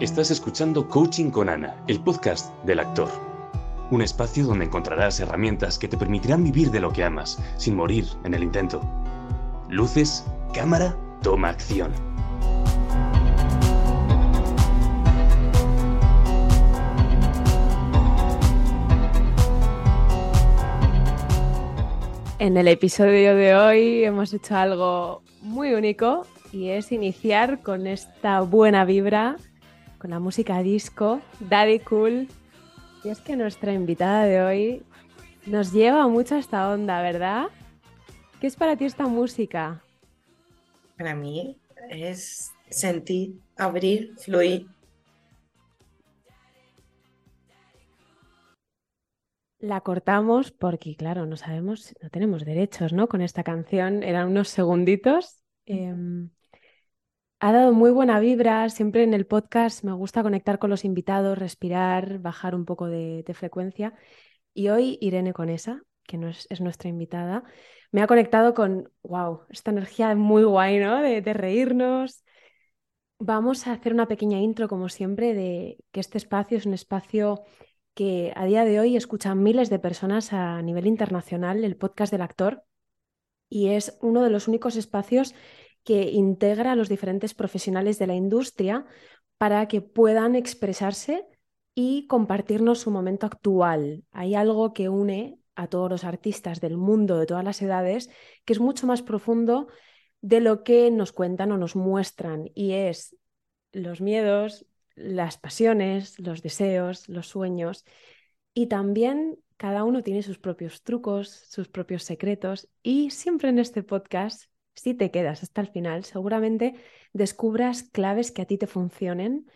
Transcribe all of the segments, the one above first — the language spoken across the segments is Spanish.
Estás escuchando Coaching con Ana, el podcast del actor. Un espacio donde encontrarás herramientas que te permitirán vivir de lo que amas, sin morir en el intento. Luces, cámara, toma acción. En el episodio de hoy hemos hecho algo muy único y es iniciar con esta buena vibra con la música disco, Daddy Cool. Y es que nuestra invitada de hoy nos lleva mucho a esta onda, ¿verdad? ¿Qué es para ti esta música? Para mí es sentir, abrir, fluir. La cortamos porque, claro, no sabemos, no tenemos derechos, ¿no? Con esta canción eran unos segunditos. Ha dado muy buena vibra, siempre en el podcast me gusta conectar con los invitados, respirar, bajar un poco de, frecuencia. Y hoy Irene Conesa, que no es, nuestra invitada, me ha conectado con, wow, esta energía muy guay, ¿no? De reírnos. Vamos a hacer una pequeña intro, como siempre, de que este espacio es un espacio que a día de hoy escuchan miles de personas a nivel internacional, el podcast del actor, y es uno de los únicos espacios que integra a los diferentes profesionales de la industria para que puedan expresarse y compartirnos su momento actual. Hay algo que une a todos los artistas del mundo, de todas las edades, que es mucho más profundo de lo que nos cuentan o nos muestran, y es los miedos, las pasiones, los deseos, los sueños, y también cada uno tiene sus propios trucos, sus propios secretos, y siempre en este podcast si te quedas hasta el final, seguramente descubras claves que a ti te funcionen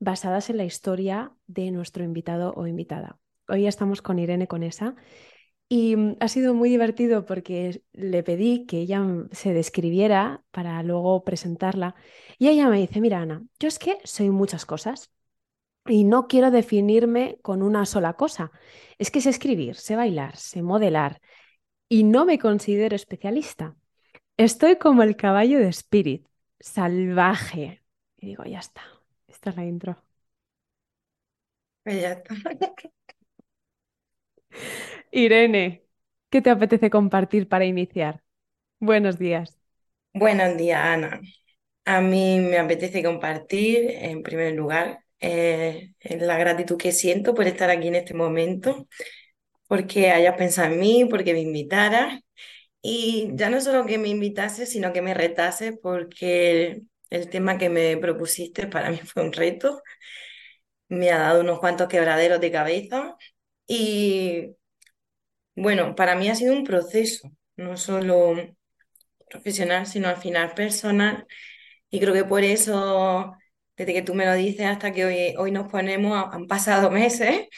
basadas en la historia de nuestro invitado o invitada. Hoy estamos con Irene Conesa y mm, ha sido muy divertido porque le pedí que ella se describiera para luego presentarla y ella me dice, mira Ana, yo es que soy muchas cosas y no quiero definirme con una sola cosa. Es que sé escribir, sé bailar, sé modelar y no me considero especialista. Estoy como el caballo de Spirit, salvaje. Y digo, ya está. Esta es la intro. Ya está. Irene, ¿qué te apetece compartir para iniciar? Buenos días. Buenos días, Ana. A mí me apetece compartir, en primer lugar, eh, la gratitud que siento por estar aquí en este momento, porque hayas pensado en mí, porque me invitaras y ya no solo que me invitase, sino que me retase, porque el, tema que me propusiste para mí fue un reto. Me ha dado unos cuantos quebraderos de cabeza. Y bueno, para mí ha sido un proceso, no solo profesional, sino al final personal. Y creo que por eso, desde que tú me lo dices hasta que hoy, hoy nos ponemos, han pasado meses.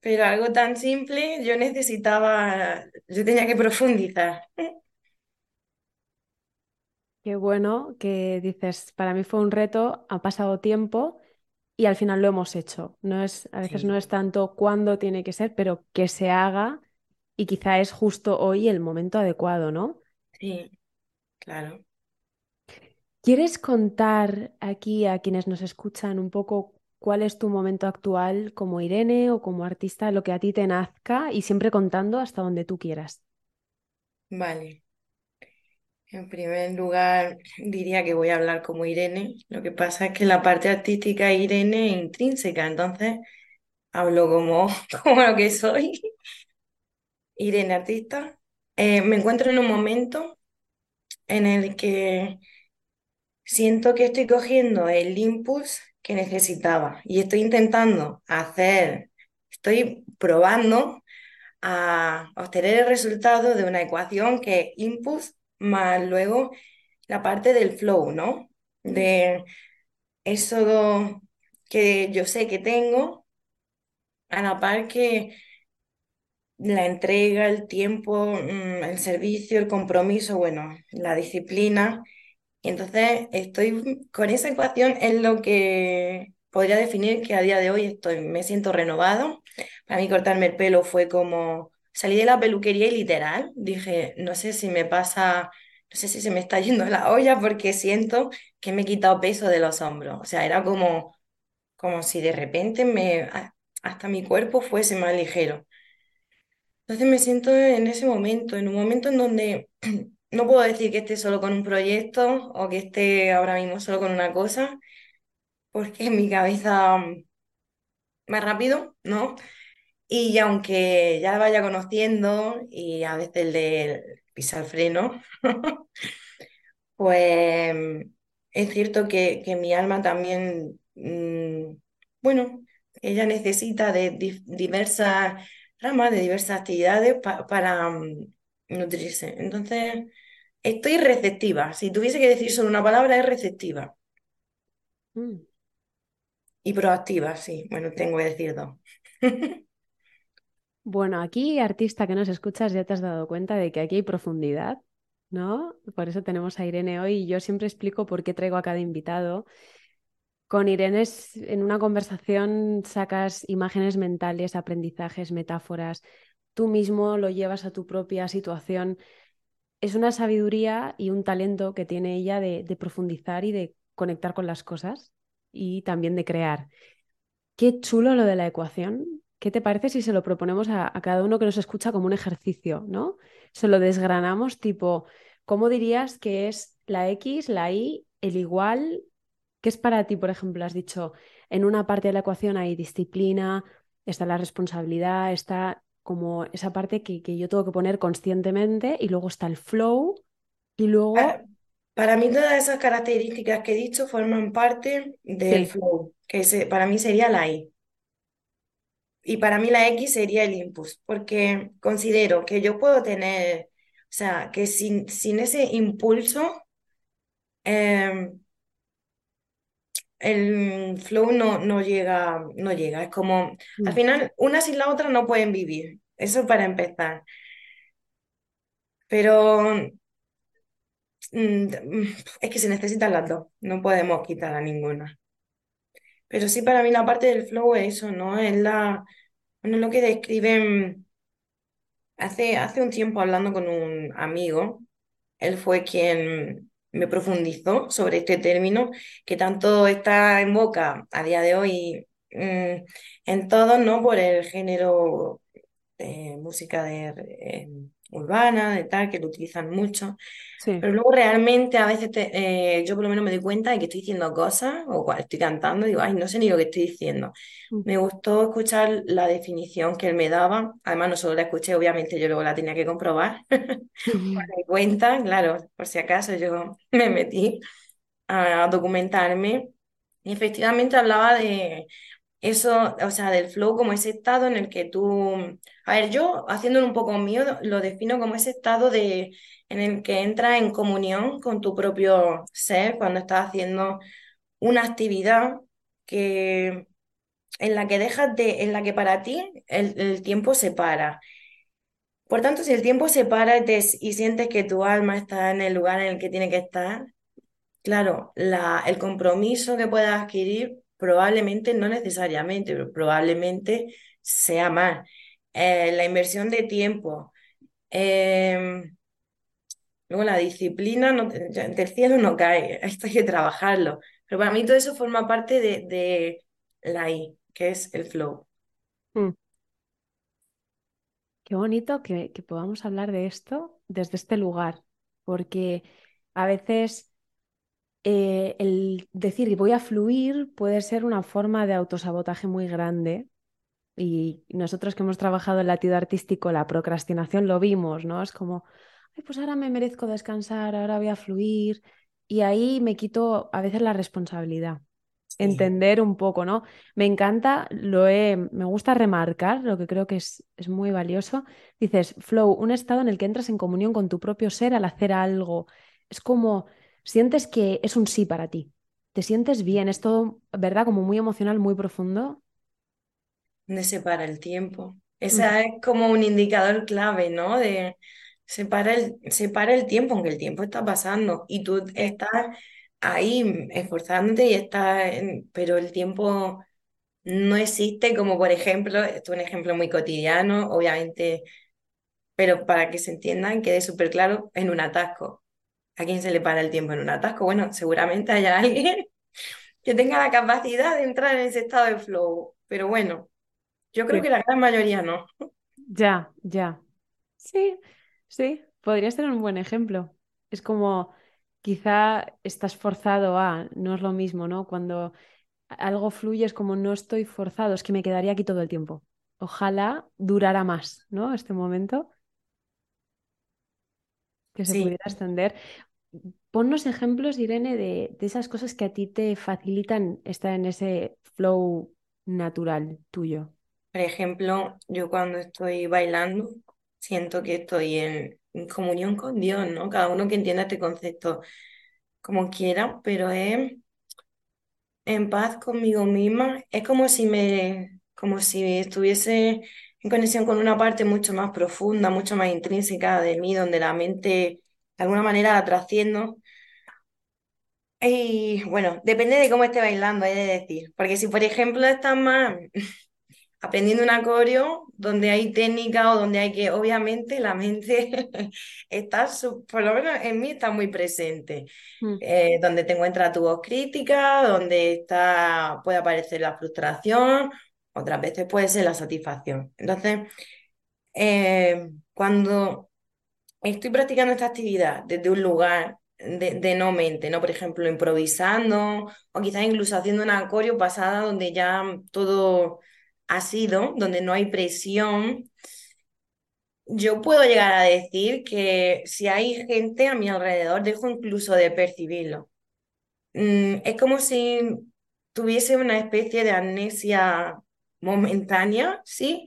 Pero algo tan simple, yo necesitaba, yo tenía que profundizar. Qué bueno que dices, para mí fue un reto, ha pasado tiempo y al final lo hemos hecho. No es, a veces no es tanto cuándo tiene que ser, pero que se haga y quizá es justo hoy el momento adecuado, ¿no? Sí, claro. ¿Quieres contar aquí a quienes nos escuchan un poco cuál es tu momento actual como Irene o como artista, lo que a ti te nazca y siempre contando hasta donde tú quieras. Vale. En primer lugar, diría que voy a hablar como Irene. Lo que pasa es que la parte artística Irene es intrínseca, entonces hablo como, como lo que soy. Irene, artista. Eh, me encuentro en un momento en el que siento que estoy cogiendo el impulso que necesitaba y estoy intentando hacer, estoy probando a obtener el resultado de una ecuación que es input más luego la parte del flow, ¿no? De eso que yo sé que tengo, a la par que la entrega, el tiempo, mm, el servicio, el compromiso, bueno, la disciplina entonces estoy con esa ecuación es lo que podría definir que a día de hoy estoy, me siento renovado. Para mí cortarme el pelo fue como salí de la peluquería y literal dije, no sé si me pasa, no sé si se me está yendo la olla porque siento que me he quitado peso de los hombros. O sea, era como como si de repente me, hasta mi cuerpo fuese más ligero. Entonces me siento en ese momento, en un momento en donde no puedo decir que esté solo con un proyecto o que esté ahora mismo solo con una cosa, porque mi cabeza más rápido, ¿no? Y aunque ya vaya conociendo y a veces el de pisar freno, pues es cierto que, que mi alma también, mm, bueno, ella necesita de diversas ramas, de diversas actividades para mm, nutrirse. Entonces, estoy receptiva. Si tuviese que decir solo una palabra, es receptiva. Mm. Y proactiva, sí. Bueno, tengo que decir dos. Bueno, aquí, artista que nos escuchas, ya te has dado cuenta de que aquí hay profundidad, ¿no? Por eso tenemos a Irene hoy y yo siempre explico por qué traigo a cada invitado. Con Irene en una conversación sacas imágenes mentales, aprendizajes, metáforas, tú mismo lo llevas a tu propia situación. Es una sabiduría y un talento que tiene ella de, profundizar y de conectar con las cosas y también de crear. Qué chulo lo de la ecuación, ¿Qué te parece si se lo proponemos a, cada uno que nos escucha como un ejercicio, ¿no? Se lo desgranamos tipo, ¿cómo dirías que es la X, la Y, el igual? ¿Qué es para ti, por ejemplo? Has dicho, en una parte de la ecuación hay disciplina, está la responsabilidad, está como esa parte que, yo tengo que poner conscientemente y luego está el flow y luego... Para, mí todas esas características que he dicho forman parte del flow, que para mí sería la I. Y para mí la X sería el impulso, porque considero que yo puedo tener, o sea, que sin, sin ese impulso, em, el flow no, no llega, no llega. Es como, al mm. final, una sin la otra no pueden vivir. Eso para empezar. Pero mm, es que se necesitan las dos, no podemos quitar a ninguna. Pero sí, para mí la parte del flow es eso, ¿no? Es la, bueno, lo que describen hace, hace un tiempo hablando con un amigo, él fue quien me profundizó sobre este término que tanto está en boca a día de hoy mm, en todo, ¿no? Por el género de música de, eh, urbana, de tal, que lo utilizan mucho. Pero luego realmente a veces eh, yo por lo menos me doy cuenta de que estoy diciendo cosas o cuando estoy cantando digo, ay, no sé ni lo que estoy diciendo. Mm. Me gustó escuchar la definición que él me daba. Además, no solo la escuché, obviamente yo luego la tenía que comprobar. por mi cuenta, claro, por si acaso yo me metí a documentarme. Y efectivamente hablaba de eso, o sea, del flow como ese estado en el que tú, a ver, yo haciéndolo un poco mío, lo defino como ese estado de, en el que entras en comunión con tu propio ser cuando estás haciendo una actividad que, en la que dejas de, en la que para ti el, tiempo se para. Por tanto, si el tiempo se para y, y sientes que tu alma está en el lugar en el que tiene que estar, claro, la, el compromiso que puedas adquirir Probablemente, no necesariamente, pero probablemente sea más. Eh, la inversión de tiempo. Em, luego la disciplina no, del cielo no cae, esto hay que trabajarlo. Pero para mí todo eso forma parte de, de la I, que es el flow. Mm. Qué bonito que, que podamos hablar de esto desde este lugar, porque a veces eh, el decir voy a fluir puede ser una forma de autosabotaje muy grande. Y nosotros que hemos trabajado en latido artístico, la procrastinación lo vimos, ¿no? Es como, Ay, pues ahora me merezco descansar, ahora voy a fluir. Y ahí me quito a veces la responsabilidad. Entender un poco, ¿no? Me encanta, lo he, me gusta remarcar, lo que creo que es, es muy valioso. Dices, flow, un estado en el que entras en comunión con tu propio ser al hacer algo. Es como sientes que es un sí para ti. Te sientes bien, es todo, ¿verdad? Como muy emocional, muy profundo. ¿Dónde se para el tiempo? Esa es como un indicador clave, ¿no? De separa el, separa el tiempo, aunque el tiempo está pasando y tú estás ahí esforzándote y estás, pero el tiempo no existe como por ejemplo, esto es un ejemplo muy cotidiano, obviamente, pero para que se entiendan, quede súper claro, en un atasco. ¿A quién se le para el tiempo en un atasco? Bueno, seguramente haya alguien que tenga la capacidad de entrar en ese estado de flow. Pero bueno, yo creo Sí. que la gran mayoría no. Ya, ya. Sí, sí, podría ser un buen ejemplo. Es como quizá estás forzado a, no es lo mismo, ¿no? Cuando algo fluye es como no estoy forzado, es que me quedaría aquí todo el tiempo. Ojalá durara más, ¿no? Este momento, que se Sí, pudiera extender. Ponnos ejemplos, Irene, de, de esas cosas que a ti te facilitan estar en ese flow natural tuyo. por ejemplo, yo cuando estoy bailando, siento que estoy en, comunión con Dios, ¿no? Cada uno que entienda este concepto como quiera, pero es en paz conmigo misma. Es como si me, como si estuviese en conexión con una parte mucho más profunda, mucho más intrínseca de mí, donde la mente de alguna manera la trasciendo. Y bueno, depende de cómo esté bailando, he de decir. Porque si, por ejemplo, estás más aprendiendo un acorio donde hay técnica o donde hay que, obviamente, la mente está, su- por lo menos en mí, está muy presente. Mm. Eh, donde te encuentras tu voz crítica, donde está, puede aparecer la frustración, otras veces puede ser la satisfacción. Entonces, eh, cuando estoy practicando esta actividad desde un lugar de, no mente, ¿no? Por ejemplo, improvisando o quizás incluso haciendo una coreo pasada donde ya todo ha sido, donde no hay presión, yo puedo llegar a decir que si hay gente a mi alrededor, dejo incluso de percibirlo. Mm, es como si tuviese una especie de amnesia momentánea, ¿sí?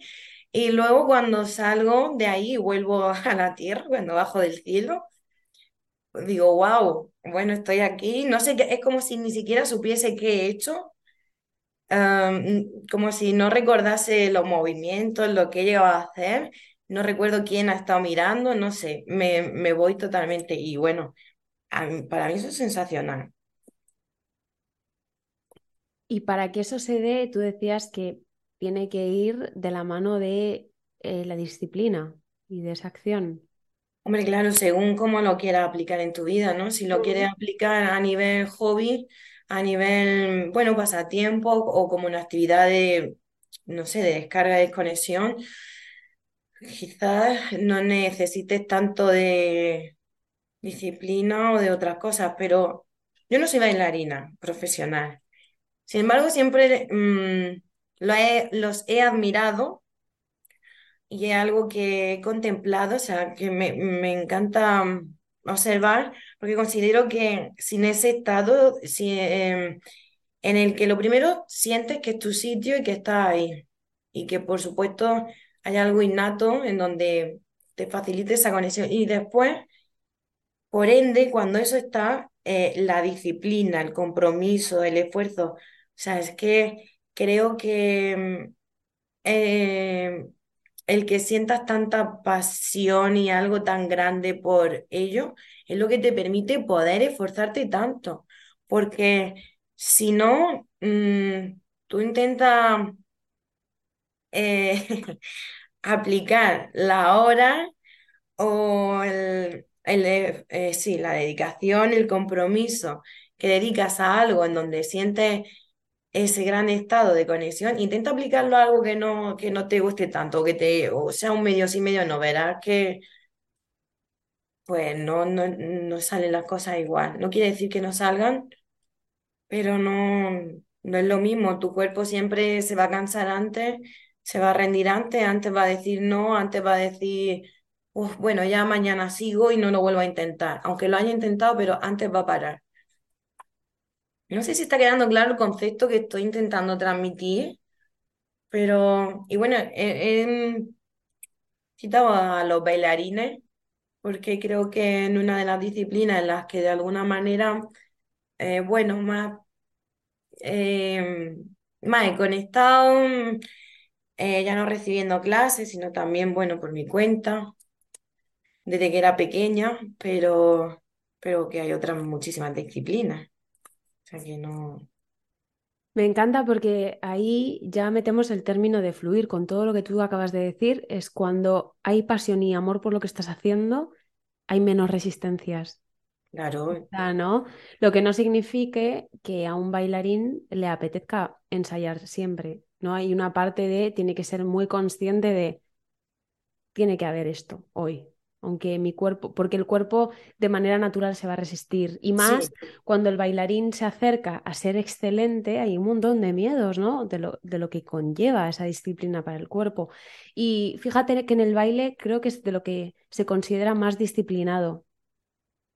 Y luego cuando salgo de ahí y vuelvo a la tierra, cuando bajo del cielo, digo, wow, bueno, estoy aquí. No sé, es como si ni siquiera supiese qué he hecho, como si no recordase los movimientos, lo que he llegado a hacer. No recuerdo quién ha estado mirando, no sé, me, me voy totalmente. Y bueno, para mí eso es sensacional. Y para que eso se dé, tú decías que tiene que ir de la mano de eh, la disciplina y de esa acción. Hombre, claro, según cómo lo quieras aplicar en tu vida, ¿no? Si lo quieres aplicar a nivel hobby, a nivel, bueno, pasatiempo o como una actividad de, no sé, de descarga, de desconexión, quizás no necesites tanto de disciplina o de otras cosas, pero yo no soy bailarina profesional. Sin embargo, siempre mm, lo he- los he admirado y es algo que he contemplado, o sea, que me, me encanta mm, observar, porque considero que sin ese estado, si, em, en el que lo primero sientes que es tu sitio y que estás ahí, y que por supuesto hay algo innato en donde te facilite esa conexión, y después, por ende, cuando eso está, eh, la disciplina, el compromiso, el esfuerzo, o sea, es que creo que... eh, el que sientas tanta pasión y algo tan grande por ello es lo que te permite poder esforzarte tanto. Porque si no, mm, tú intentas eh, aplicar la hora o el, eh, sí, la dedicación, el compromiso que dedicas a algo en donde sientes ese gran estado de conexión, intenta aplicarlo a algo que no, que no te guste tanto, que te, o sea, un medio sí, medio no, verás que pues no, no, no salen las cosas igual. No quiere decir que no salgan, pero no, no es lo mismo. Tu cuerpo siempre se va a cansar antes, se va a rendir antes, antes va a decir no, antes va a decir, "Uf, bueno, ya mañana sigo y no lo vuelvo a intentar, aunque lo haya intentado, pero antes va a parar. No sé si está quedando claro el concepto que estoy intentando transmitir. Pero, y bueno, he, citado a los bailarines porque creo que en una de las disciplinas en las que de alguna manera, eh, bueno, más, eh, he conectado, eh, ya no recibiendo clases, sino también, bueno, por mi cuenta, desde que era pequeña, pero, pero que hay otras muchísimas disciplinas. O sea que no. Me encanta porque ahí ya metemos el término de fluir con todo lo que tú acabas de decir, es cuando hay pasión y amor por lo que estás haciendo, hay menos resistencias. Claro, ¿no? Lo que no signifique que a un bailarín le apetezca ensayar siempre, ¿no? Hay una parte de, tiene que ser muy consciente de, tiene que haber esto hoy, aunque mi cuerpo, porque el cuerpo de manera natural se va a resistir. Y más sí, cuando el bailarín se acerca a ser excelente, hay un montón de miedos, ¿no? De lo, de lo que conlleva esa disciplina para el cuerpo. Y fíjate que en el baile creo que es de lo que se considera más disciplinado,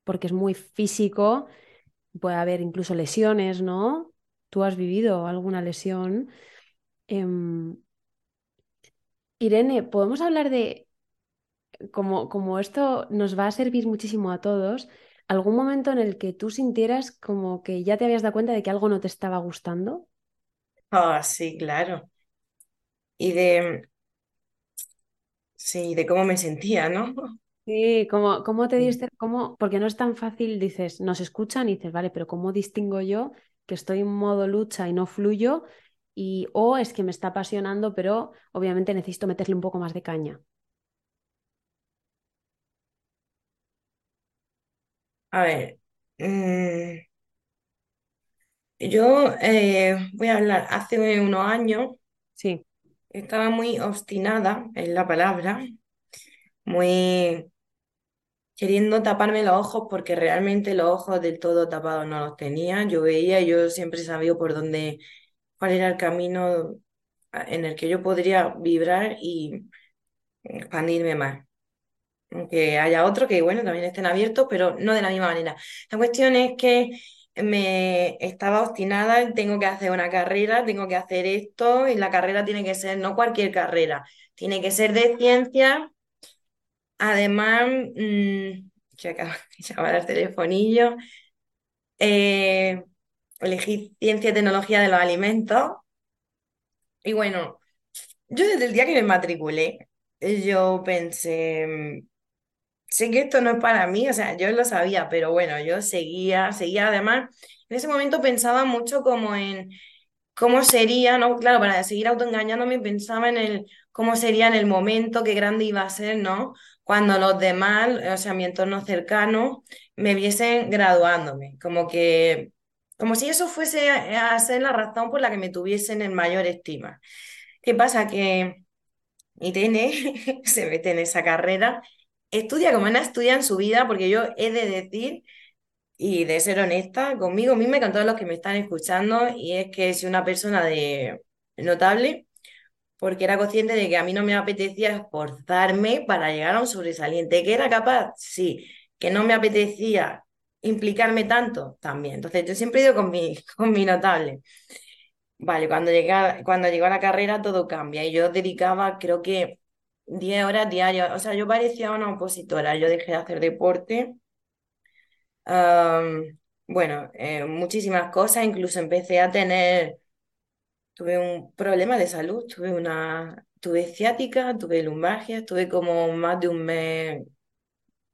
porque es muy físico, puede haber incluso lesiones, ¿no? ¿Tú has vivido alguna lesión? Em, Irene, ¿podemos hablar de como, como esto nos va a servir muchísimo a todos, ¿algún momento en el que tú sintieras como que ya te habías dado cuenta de que algo no te estaba gustando? ah, sí, claro. Y de, sí, de cómo me sentía, ¿no? Sí, ¿cómo, cómo te diste, cómo, porque no es tan fácil, dices, nos escuchan y dices, vale, pero ¿cómo distingo yo que estoy en modo lucha y no fluyo? Y, o es que me está apasionando, pero obviamente necesito meterle un poco más de caña. A ver, mm, yo eh, voy a hablar, hace unos años Sí, estaba muy obstinada en la palabra, muy queriendo taparme los ojos porque realmente los ojos del todo tapados no los tenía. Yo veía, yo siempre sabía por dónde, cuál era el camino en el que yo podría vibrar y expandirme más. Aunque haya otro que, bueno, también estén abiertos, pero no de la misma manera. La cuestión es que me estaba obstinada, tengo que hacer una carrera, tengo que hacer esto, y la carrera tiene que ser, no cualquier carrera, tiene que ser de ciencia. Además, mm, que acaba de llamar al telefonillo, eh, elegí ciencia y tecnología de los alimentos. Y bueno, yo desde el día que me matriculé, yo pensé. Sé que esto no es para mí, o sea, yo lo sabía, pero bueno, yo seguía, seguía además, en ese momento pensaba mucho como en cómo sería, ¿no? Claro, para seguir autoengañándome pensaba en el cómo sería en el momento, qué grande iba a ser, ¿no? Cuando los demás, o sea, mi entorno cercano, me viesen graduándome, como que, como si eso fuese a, ser la razón por la que me tuviesen en mayor estima. ¿Qué pasa? Que Irene se mete en esa carrera, estudia como no estudia en su vida, porque yo he de decir y de ser honesta conmigo misma y con todos los que me están escuchando, y es que soy una persona de notable, porque era consciente de que a mí no me apetecía esforzarme para llegar a un sobresaliente, que era capaz, sí, que no me apetecía implicarme tanto también. Entonces yo siempre he ido con mi, con mi notable. Vale, cuando llegué cuando llegó a la carrera todo cambia y yo dedicaba creo que 10 horas diarias, o sea, yo parecía una opositora, yo dejé de hacer deporte, bueno, eh, muchísimas cosas, incluso empecé a tener, tuve un problema de salud, tuve una, tuve ciática, tuve lumbalgia, tuve como más de un mes,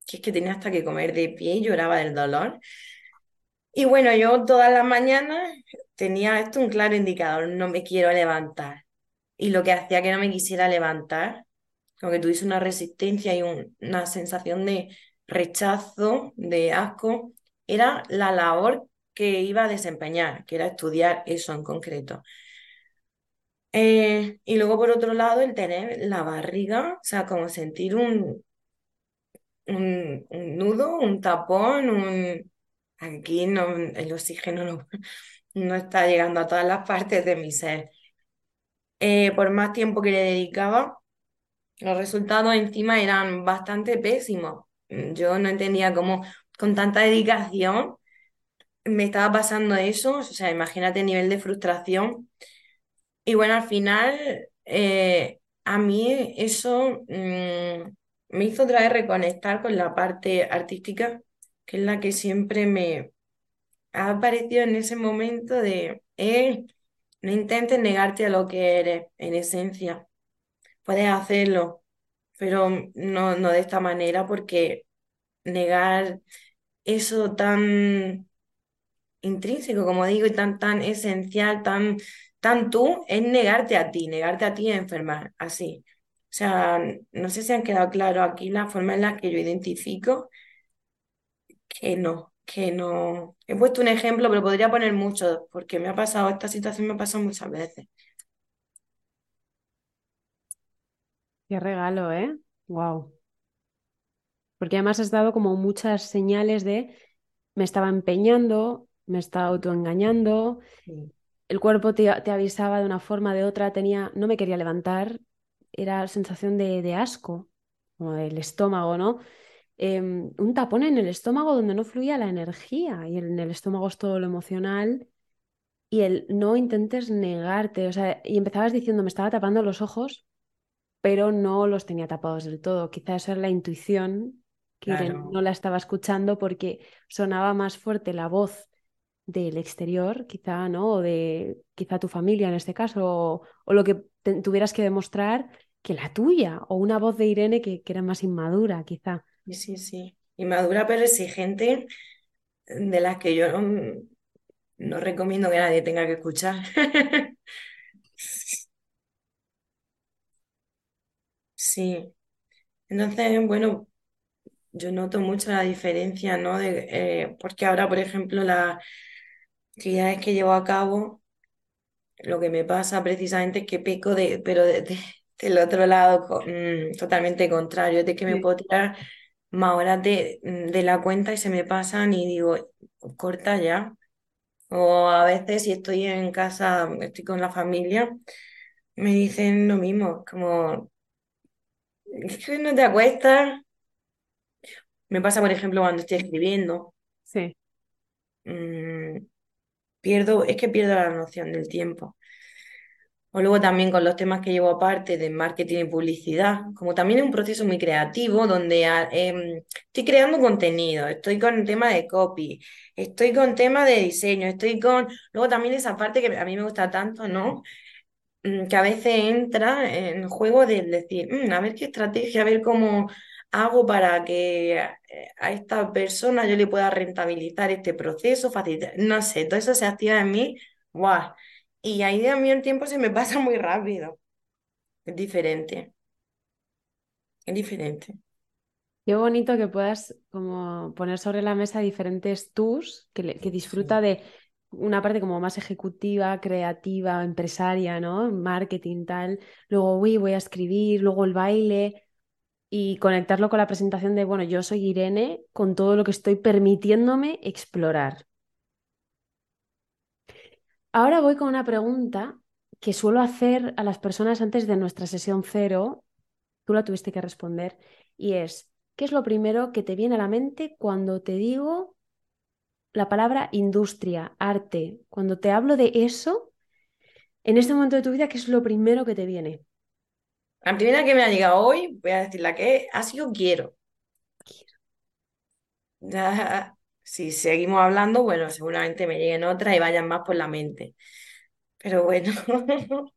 que es que tenía hasta que comer de pie y lloraba del dolor. Y bueno, yo todas las mañanas tenía esto un claro indicador, no me quiero levantar. Y lo que hacía que no me quisiera levantar, como que tuviese una resistencia y un- una sensación de rechazo, de asco, era la labor que iba a desempeñar, que era estudiar eso en concreto. Eh, y luego, por otro lado, el tener la barriga, o sea, como sentir un, un, un nudo, un tapón, un... Aquí no, el oxígeno no, no está llegando a todas las partes de mi ser. Eh, por más tiempo que le dedicaba, Los resultados encima eran bastante pésimos. Yo no entendía cómo con tanta dedicación me estaba pasando eso. O sea, imagínate el nivel de frustración. Y bueno, al final eh, a mí eso mm, me hizo otra vez reconectar con la parte artística, que es la que siempre me ha aparecido en ese momento de, eh, no intentes negarte a lo que eres en esencia. Puedes hacerlo pero no, no de esta manera porque negar eso tan intrínseco, como digo, y tan, tan esencial, tan, tan tú, es negarte a ti, negarte a ti a enfermar, así. O sea, no sé si han quedado claro aquí la forma en la que yo identifico que no, que no... He puesto un ejemplo, pero podría poner muchos, porque me ha pasado, esta situación me ha pasado muchas veces. Qué regalo, ¿eh? Wow. Porque además has dado como muchas señales de me estaba empeñando, me estaba autoengañando, el cuerpo te, avisaba de una forma, de otra, tenía, no me quería levantar, era sensación de, asco, como del estómago, ¿no? Em, un tapón en el estómago donde no fluía la energía y en el estómago es todo lo emocional y el no intentes negarte, o sea, y empezabas diciendo me estaba tapando los ojos, pero no los tenía tapados del todo, quizás era la intuición que no la estaba escuchando porque sonaba más fuerte la voz del exterior, quizá, ¿no? O de quizá tu familia en este caso, o, lo que tuvieras que demostrar que la tuya, o una voz de Irene que, era más inmadura, quizá. Sí, sí, sí. Inmadura pero exigente, de las que yo no, no recomiendo que nadie tenga que escuchar. Sí. Entonces, bueno, yo noto mucho la diferencia, ¿no? De, eh, porque ahora, por ejemplo, las actividades que llevo a cabo, lo que me pasa precisamente es que peco de, pero del otro lado, mm, totalmente contrario, de que me puedo tirar más horas de, mm, de la cuenta y se me pasan y digo, corta ya. O a veces si estoy en casa, estoy con la familia, me dicen lo mismo, como, es que no te acuestas, me pasa, por ejemplo, cuando estoy escribiendo. Sí. Mm, pierdo, es que pierdo la noción del tiempo. O luego también con los temas que llevo aparte de marketing y publicidad, como también es un proceso muy creativo donde ah, em, estoy creando contenido, estoy con el tema de copy, estoy con tema de diseño, estoy con... Luego también esa parte que a mí me gusta tanto, ¿no? Mm, que a veces entra en juego de decir, mm, a ver qué estrategia, a ver cómo hago para que eh, a esta persona yo le pueda rentabilizar este proceso, facilitar, no sé, todo eso se activa en mí, ¡guau! Y ahí a mí el tiempo se me pasa muy rápido. Es diferente. Es diferente. Qué bonito que puedas como poner sobre la mesa diferentes tus que, que disfruta de una parte como más ejecutiva, creativa, empresaria, ¿no? Marketing, tal. Luego, uy, voy a escribir, luego el baile y conectarlo con la presentación de, bueno, yo soy Irene, con todo lo que estoy permitiéndome explorar. Ahora voy con una pregunta que suelo hacer a las personas antes de nuestra sesión cero. Tú la tuviste que responder. Y es, ¿qué es lo primero que te viene a la mente cuando te digo la palabra industria, arte? Cuando te hablo de eso, en este momento de tu vida, ¿qué es lo primero que te viene? La primera que me ha llegado hoy, voy a decir la que ha sido quiero. Ya, si seguimos hablando, bueno, seguramente me lleguen otras y vayan más por la mente. Pero bueno.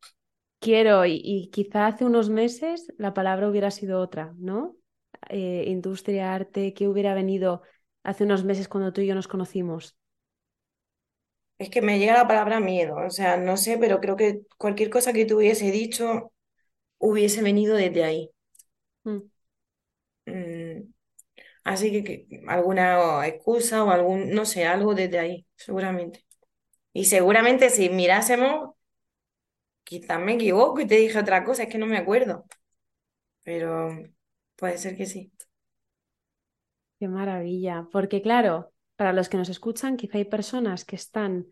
Quiero, y, quizá hace unos meses la palabra hubiera sido otra, ¿no? Eh, industria, arte, ¿qué hubiera venido hace unos meses cuando tú y yo nos conocimos? Es que me llega la palabra miedo, o sea, no sé, pero creo que cualquier cosa que tú hubiese dicho hubiese venido desde ahí. Mm. Mm, así que, alguna excusa o algún, no sé, algo desde ahí, seguramente. Y seguramente si mirásemos, quizás me equivoco y te dije otra cosa, es que no me acuerdo. Pero puede ser que sí. Qué maravilla, porque claro, para los que nos escuchan, quizá hay personas que están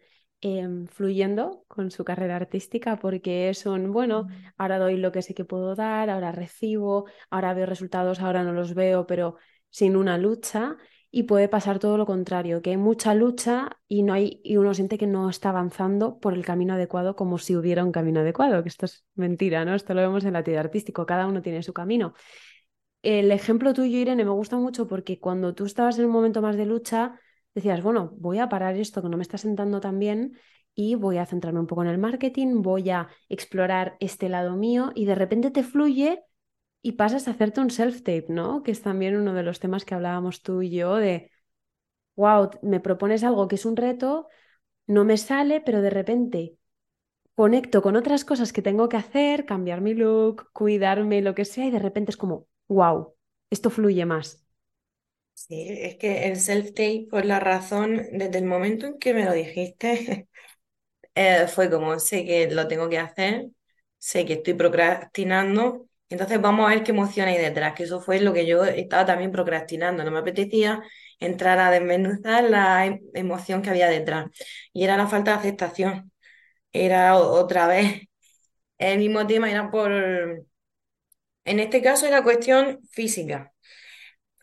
Em, fluyendo con su carrera artística porque es un, bueno, ahora doy lo que sé que puedo dar, ahora recibo, ahora veo resultados, ahora no los veo, pero sin una lucha. Y puede pasar todo lo contrario, que hay mucha lucha y, no hay, y uno siente que no está avanzando por el camino adecuado como si hubiera un camino adecuado, que esto es mentira, ¿no? Esto lo vemos en la actividad artístico, cada uno tiene su camino. El ejemplo tuyo, Irene, me gusta mucho porque cuando tú estabas en un momento más de lucha, decías, bueno, voy a parar esto que no me está sentando tan bien y voy a centrarme un poco en el marketing, voy a explorar este lado mío y de repente te fluye y pasas a hacerte un self-tape, ¿no? Que es también uno de los temas que hablábamos tú y yo de, wow, me propones algo que es un reto, no me sale, pero de repente conecto con otras cosas que tengo que hacer, cambiar mi look, cuidarme, lo que sea, y de repente es como, wow, esto fluye más. Sí, es que el self-tape, por la razón, desde el momento en que me lo dijiste, eh, fue como, sé que lo tengo que hacer, sé que estoy procrastinando, entonces vamos a ver qué emoción hay detrás, que eso fue lo que yo estaba también procrastinando, no me apetecía entrar a desmenuzar la em- emoción que había detrás, y era la falta de aceptación, era otra vez. El mismo tema, era por, en este caso era cuestión física.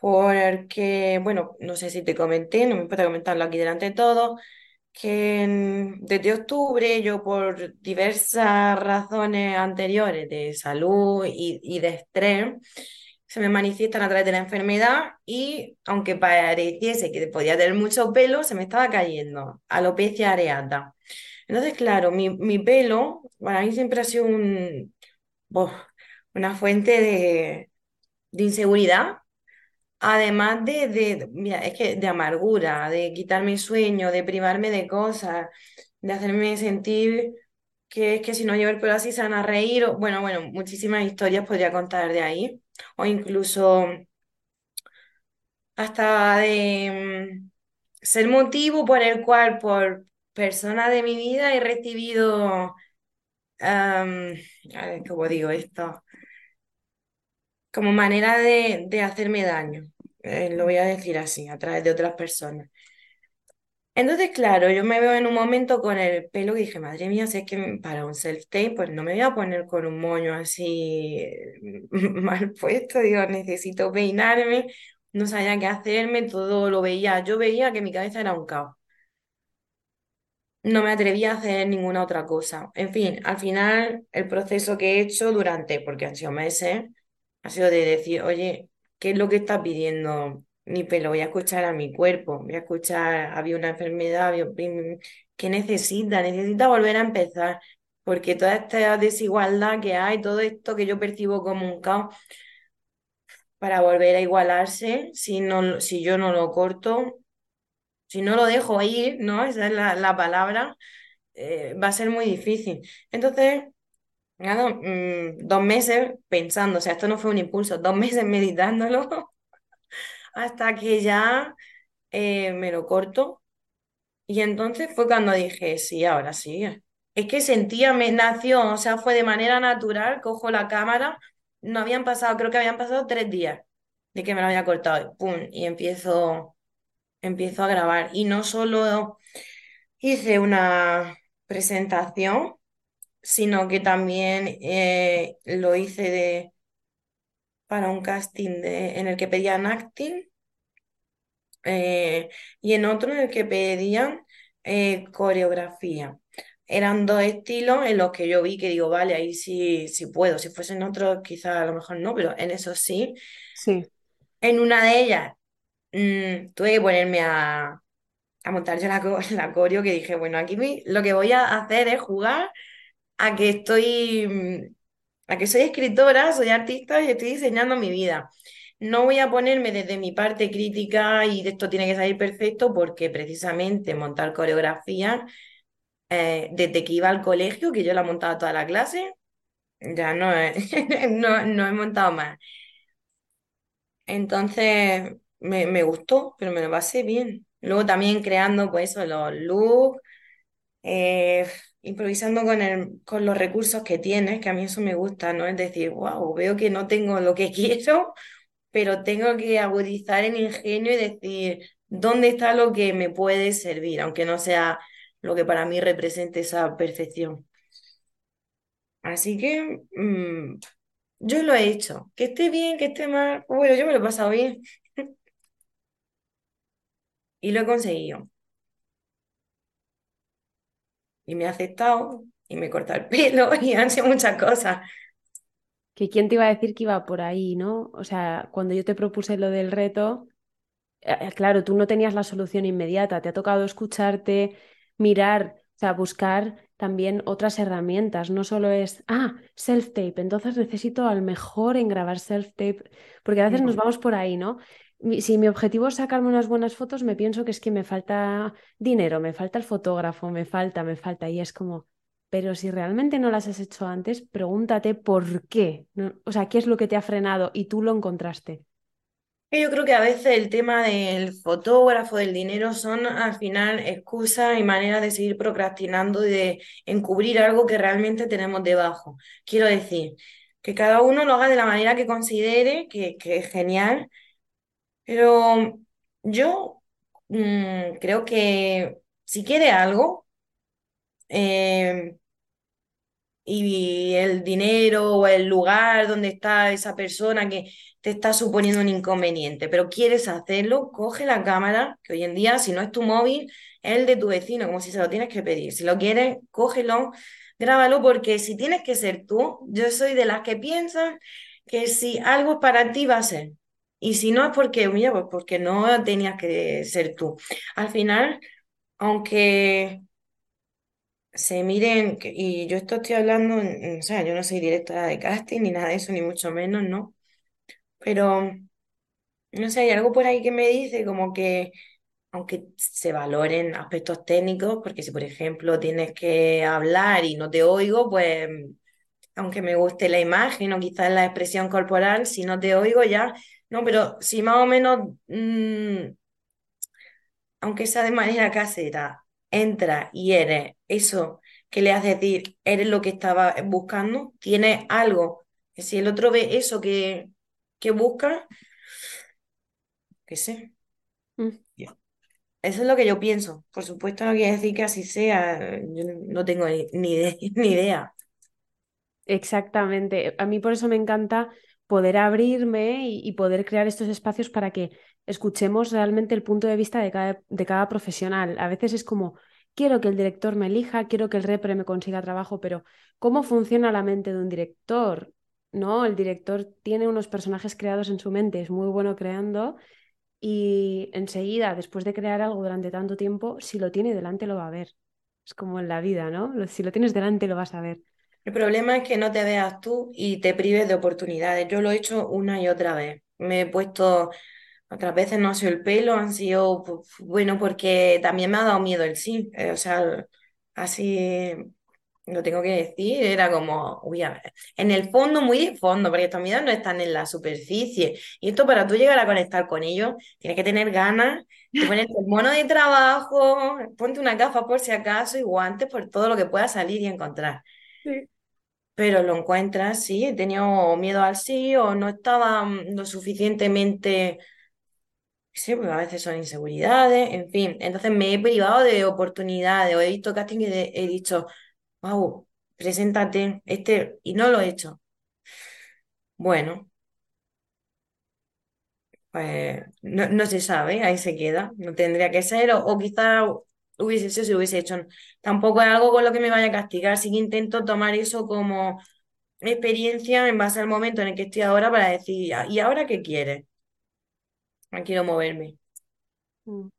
Porque, bueno, no sé si te comenté, no me importa comentarlo aquí delante de todos, que desde octubre yo por diversas razones anteriores de salud y, de estrés, se me manifiestan a través de la enfermedad y aunque pareciese que podía tener mucho pelo, se me estaba cayendo, alopecia areata. Entonces, claro, mi, mi pelo para mí siempre ha sido un, una fuente de, de inseguridad Además de, de, mira, es que de amargura, de quitarme sueño, de privarme de cosas, de hacerme sentir que es que si no llevo el pelo así se van a reír, o, bueno, bueno, muchísimas historias podría contar de ahí, o incluso hasta de mm, ser motivo por el cual por personas de mi vida he recibido, ¿cómo digo esto? Como manera de, de hacerme daño, eh, lo voy a decir así, a través de otras personas. Entonces, claro, yo me veo en un momento con el pelo que dije, madre mía, si es que para un self-tape, pues no me voy a poner con un moño así mal puesto, digo, necesito peinarme, no sabía qué hacerme, todo lo veía, yo veía que mi cabeza era un caos, no me atrevía a hacer ninguna otra cosa. En fin, al final el proceso que he hecho durante, porque han sido meses, ha sido de decir, oye, ¿qué es lo que está pidiendo mi pelo? Voy a escuchar a mi cuerpo, voy a escuchar, había una enfermedad, había ¿qué necesita? Necesita volver a empezar, porque toda esta desigualdad que hay, todo esto que yo percibo como un caos, para volver a igualarse, si no, si yo no lo corto, si no lo dejo ir, ¿no? Esa es la, la palabra, eh, va a ser muy difícil. Entonces... Mm, dos meses pensando, o sea, esto no fue un impulso, dos meses meditándolo hasta que ya eh, me lo corto. Y entonces fue cuando dije, sí, ahora sí. Es que sentía, me nació, o sea, fue de manera natural, cojo la cámara, no habían pasado, creo que habían pasado tres días de que me lo había cortado, y pum, y empiezo, empiezo a grabar. Y no solo hice una presentación, sino que también eh, lo hice de para un casting de, en el que pedían acting eh, y en otro en el que pedían eh, coreografía. Eran dos estilos en los que yo vi que digo, vale, ahí sí, sí puedo. Si fuesen otros, quizás a lo mejor no, pero en eso sí. Sí. En una de ellas mm, tuve que ponerme a, a montar yo la, la coreo que dije, bueno, aquí lo que voy a hacer es jugar a que estoy, mm, a que soy escritora, soy artista y estoy diseñando mi vida. No voy a ponerme desde mi parte crítica y de esto tiene que salir perfecto porque precisamente montar coreografía, eh, desde que iba al colegio, que yo la montaba toda la clase, ya no, he- no, no he montado más. Entonces me, me gustó, pero me lo pasé bien. Luego también creando pues eso, los looks eh, improvisando con el, con los recursos que tienes, que a mí eso me gusta, ¿no? Es decir, wow, veo que no tengo lo que quiero, pero tengo que agudizar el ingenio y decir, ¿dónde está lo que me puede servir? Aunque no sea lo que para mí represente esa perfección. Así que mm, yo lo he hecho. Que esté bien, que esté mal, bueno, yo me lo he pasado bien y lo he conseguido. Y me ha aceptado y me corta el pelo y han sido muchas cosas. Que quién te iba a decir que iba por ahí, ¿no? O sea, cuando yo te propuse lo del reto, eh, eh, claro, tú no tenías la solución inmediata, te ha tocado escucharte, mirar, o sea, buscar también otras herramientas, no solo es, ah, self-tape, entonces necesito al mejor en grabar self-tape, porque a veces nos No. vamos por ahí, ¿no? Si mi objetivo es sacarme unas buenas fotos, me pienso que es que me falta dinero, me falta el fotógrafo, me falta, me falta, y es como, pero si realmente no las has hecho antes, pregúntate por qué. O sea, ¿qué es lo que te ha frenado y tú lo encontraste? Yo creo que a veces el tema del fotógrafo, del dinero, son al final excusas y maneras de seguir procrastinando y de encubrir algo que realmente tenemos debajo. Quiero decir, que cada uno lo haga de la manera que considere, que, que es genial, pero yo mm, creo que si quiere algo, eh, y el dinero o el lugar donde está esa persona que te está suponiendo un inconveniente, pero quieres hacerlo, coge la cámara, que hoy en día si no es tu móvil, es el de tu vecino, como si se lo tienes que pedir. Si lo quieres, cógelo, grábalo, porque si tienes que ser tú, yo soy de las que piensan que si algo es para ti va a ser. Y si no es porque, mira, pues porque no tenías que ser tú. Al final, aunque se miren, y yo esto estoy hablando, o sea, yo no soy directora de casting ni nada de eso, ni mucho menos, ¿no? Pero, no sé, hay algo por ahí que me dice como que, aunque se valoren aspectos técnicos, porque si, por ejemplo, tienes que hablar y no te oigo, pues, aunque me guste la imagen o quizás la expresión corporal, si no te oigo ya, no, pero si más o menos, mm, aunque sea de manera casera, entra y eres eso que le hace decir, eres lo que estaba buscando, tienes algo, que si el otro ve eso que, que busca, qué sé. Mm. Eso es lo que yo pienso. Por supuesto, no quiere decir que así sea. Yo no tengo ni, ni, ide- ni idea. Exactamente. A mí por eso me encanta poder abrirme y, poder crear estos espacios para que escuchemos realmente el punto de vista de cada, de cada profesional. A veces es como, quiero que el director me elija, quiero que el repre me consiga trabajo, pero ¿cómo funciona la mente de un director? ¿No? El director tiene unos personajes creados en su mente, es muy bueno creando y enseguida, después de crear algo durante tanto tiempo, si lo tiene delante lo va a ver. Es como en la vida, ¿no? Si lo tienes delante lo vas a ver. El problema es que no te veas tú y te prives de oportunidades. Yo lo he hecho una y otra vez. Me he puesto, otras veces no ha sido el pelo, han sido, bueno, porque también me ha dado miedo el sí. Eh, o sea, así lo tengo que decir, era como, uy, en el fondo, muy de fondo, porque estos miedos no están en la superficie. Y esto para tú llegar a conectar con ellos, tienes que tener ganas de ponerte el mono de trabajo, ponte una gafa por si acaso y guantes por todo lo que pueda salir y encontrar. Sí. Pero lo encuentras, sí, he tenido miedo al sí o no estaba mm, lo suficientemente, sí, porque a veces son inseguridades, en fin. Entonces me he privado de oportunidades o he visto casting y he dicho, wow, preséntate, este, y no lo he hecho. Bueno, pues no, no se sabe, ahí se queda, no tendría que ser, o, o hubiese sido si hubiese hecho. Tampoco es algo con lo que me vaya a castigar, sí que intento tomar eso como experiencia en base al momento en el que estoy ahora para decir, "Ah, ¿y ahora qué quieres? Ah, Quiero moverme. Mm.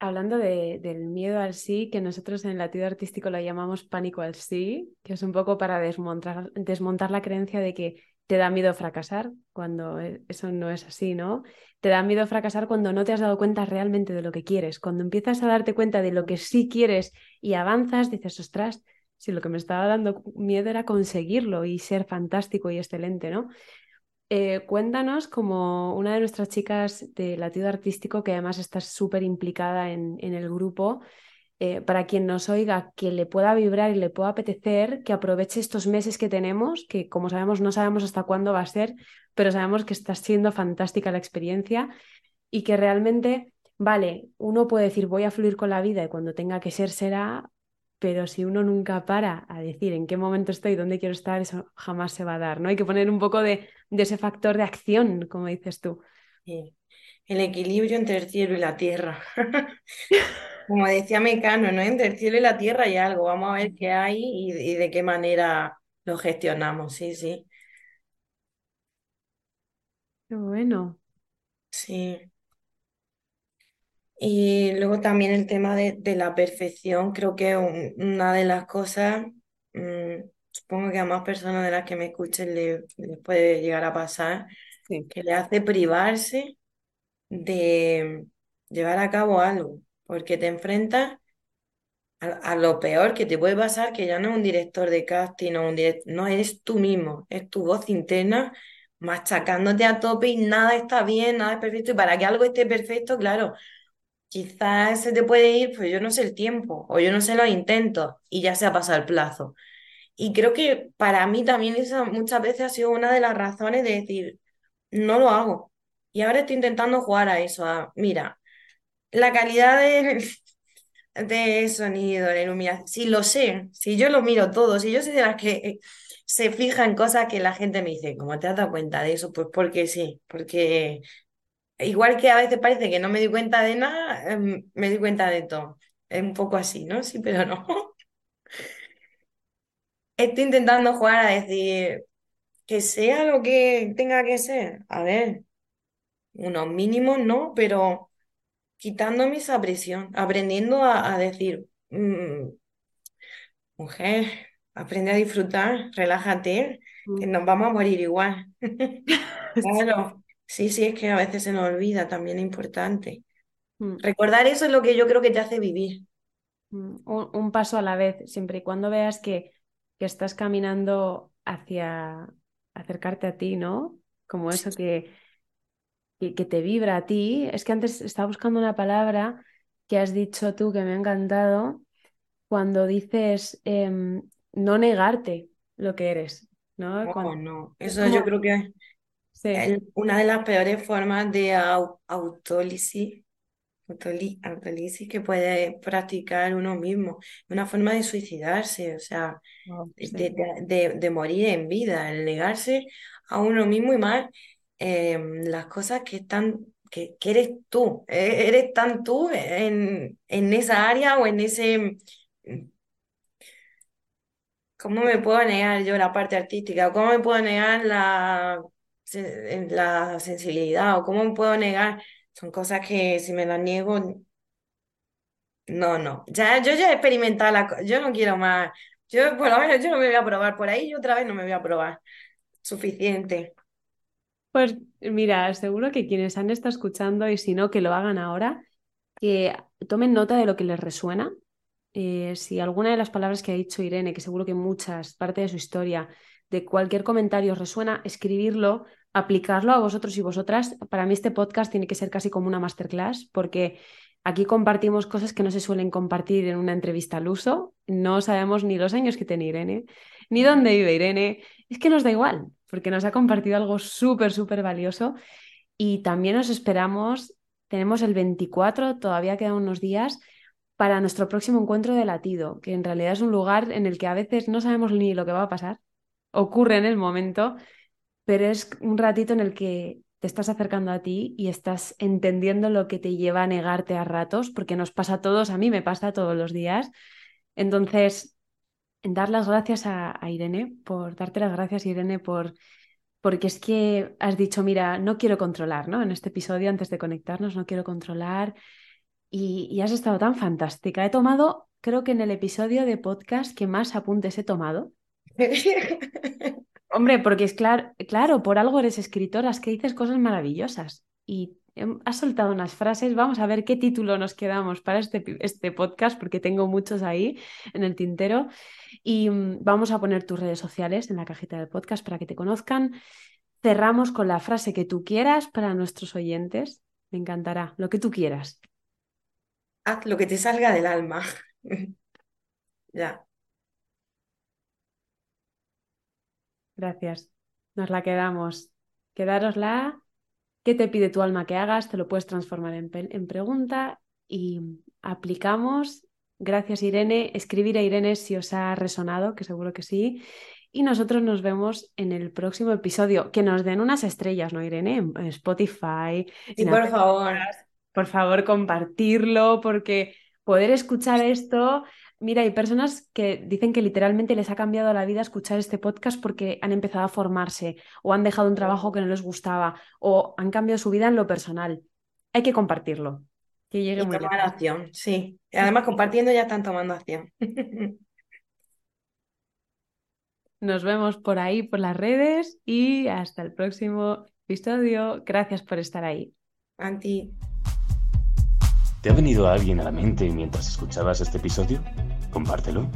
Hablando de- del miedo al sí, que nosotros en el latido artístico lo llamamos pánico al sí, que es un poco para desmontar, desmontar la creencia de que te da miedo fracasar, cuando e- eso no es así, ¿no? Te da miedo fracasar cuando no te has dado cuenta realmente de lo que quieres. Cuando empiezas a darte cuenta de lo que sí quieres y avanzas, dices, ostras, si lo que me estaba dando miedo era conseguirlo y ser fantástico y excelente, ¿no? Eh, cuéntanos como una de nuestras chicas de latido artístico, que además está súper implicada en, en el grupo, eh, para quien nos oiga, que le pueda vibrar y le pueda apetecer, que aproveche estos meses que tenemos, que como sabemos no sabemos hasta cuándo va a ser, pero sabemos que está siendo fantástica la experiencia y que realmente, vale, uno puede decir voy a fluir con la vida y cuando tenga que ser será, pero si uno nunca para a decir en qué momento estoy, dónde quiero estar, eso jamás se va a dar, ¿no? Hay que poner un poco de, de ese factor de acción, como dices tú. Sí. El equilibrio entre el cielo y la tierra. Como decía Mecano, ¿no? Entre el cielo y la tierra hay algo. Vamos a ver qué hay y, y de qué manera lo gestionamos. Sí, sí, Qué bueno. sí. Y luego también el tema de, de la perfección, creo que un- una de las cosas, mm, supongo que a más personas de las que me escuchen le- les puede llegar a pasar, Sí. que le hace privarse de llevar a cabo algo, porque te enfrentas a, lo peor que te puede pasar, que ya no es un director de casting o un direct- no eres tú mismo, es tu voz interna machacándote a tope y nada está bien, nada es perfecto. Y para que algo esté perfecto, claro, quizás se te puede ir, pues yo no sé el tiempo o yo no sé los intentos y ya se ha pasado el plazo. Y creo que para mí también esa muchas veces ha sido una de las razones de decir, no lo hago. Y ahora estoy intentando jugar a eso, a, mira, la calidad de, sonido, la iluminación, si lo sé, si yo lo miro todo, si yo soy de las que eh, se fija en cosas que la gente me dice, ¿cómo te has dado cuenta de eso? Pues porque sí, porque igual que a veces parece que no me di cuenta de nada, em, me di cuenta de todo. Es un poco así, ¿no? Sí, pero no. Estoy intentando jugar a decir que sea lo que tenga que ser. A ver, unos mínimos, ¿no? Pero quitándome esa presión, aprendiendo a, decir, mm, mujer, aprende a disfrutar, relájate, que nos vamos a morir igual. Claro, sí, sí, es que a veces se nos olvida, también es importante. Mm. Recordar eso es lo que yo creo que te hace vivir. Mm, Un, un paso a la vez, siempre y cuando veas que, que estás caminando hacia acercarte a ti, ¿no? Como eso que, que, que te vibra a ti. Es que antes estaba buscando una palabra que has dicho tú que me ha encantado cuando dices em, no negarte lo que eres, ¿no? Cuando- eso yo creo que es sí, una de las peores formas de au- autólisis, que puede practicar uno mismo, una forma de suicidarse, o sea, de- de- de morir en vida, el negarse a uno mismo y más eh, las cosas que están, que, que eres tú, e- eres tan tú en, en esa área o en ese, ¿cómo me puedo negar yo la parte artística? ¿O cómo me puedo negar la, la sensibilidad? ¿O cómo me puedo negar? Son cosas que si me las niego, no, no. Ya, yo ya he experimentado la yo no quiero más. Yo, por lo menos, yo no me voy a probar por ahí, yo otra vez no me voy a probar. Suficiente. Pues mira, seguro que quienes han estado escuchando y si no, que lo hagan ahora, que tomen nota de lo que les resuena. Eh, si alguna de las palabras que ha dicho Irene, que seguro que muchas, parte de su historia, de cualquier comentario os resuena, escribirlo, aplicarlo a vosotros y vosotras. Para mí este podcast tiene que ser casi como una masterclass porque aquí compartimos cosas que no se suelen compartir en una entrevista al uso. No sabemos ni los años que tiene Irene, ni dónde vive Irene. Es que nos da igual, porque nos ha compartido algo súper, súper valioso. Y también os esperamos, tenemos el 24, todavía quedan unos días, para nuestro próximo encuentro de latido, que en realidad es un lugar en el que a veces no sabemos ni lo que va a pasar, ocurre en el momento, pero es un ratito en el que te estás acercando a ti y estás entendiendo lo que te lleva a negarte a ratos, porque nos pasa a todos, a mí me pasa todos los días. Entonces, dar las gracias a, a Irene, por darte las gracias, Irene, por porque es que has dicho, mira, no quiero controlar, ¿no? En este episodio, antes de conectarnos, no quiero controlar. Y, y has estado tan fantástica. He tomado, creo que en el episodio de podcast que más apuntes he tomado. Hombre, porque es claro, claro, por algo eres escritora, es que dices cosas maravillosas. Y has soltado unas frases. Vamos a ver qué título nos quedamos para este, este podcast, porque tengo muchos ahí en el tintero. Y mm, vamos a poner tus redes sociales en la cajita del podcast para que te conozcan. Cerramos con la frase que tú quieras para nuestros oyentes. Me encantará, lo que tú quieras. Haz lo que te salga del alma. Ya. Gracias. Nos la quedamos. Quedárosla. ¿Qué te pide tu alma que hagas? Te lo puedes transformar en, en pregunta y aplicamos. Gracias, Irene. Escribir a Irene si os ha resonado, que seguro que sí. Y nosotros nos vemos en el próximo episodio. Que nos den unas estrellas, ¿no, Irene? En Spotify, Sí, en por favor. Por favor, compartirlo, porque poder escuchar esto. Mira, hay personas que dicen que literalmente les ha cambiado la vida escuchar este podcast porque han empezado a formarse o han dejado un trabajo que no les gustaba o han cambiado su vida en lo personal. Hay que compartirlo, que llegue Y muy tomar lejos. acción, sí. Y además compartiendo ya están tomando acción. Nos vemos por ahí, por las redes y hasta el próximo episodio. Gracias por estar ahí. Anti. ¿Te ha venido alguien a la mente mientras escuchabas este episodio? Compártelo.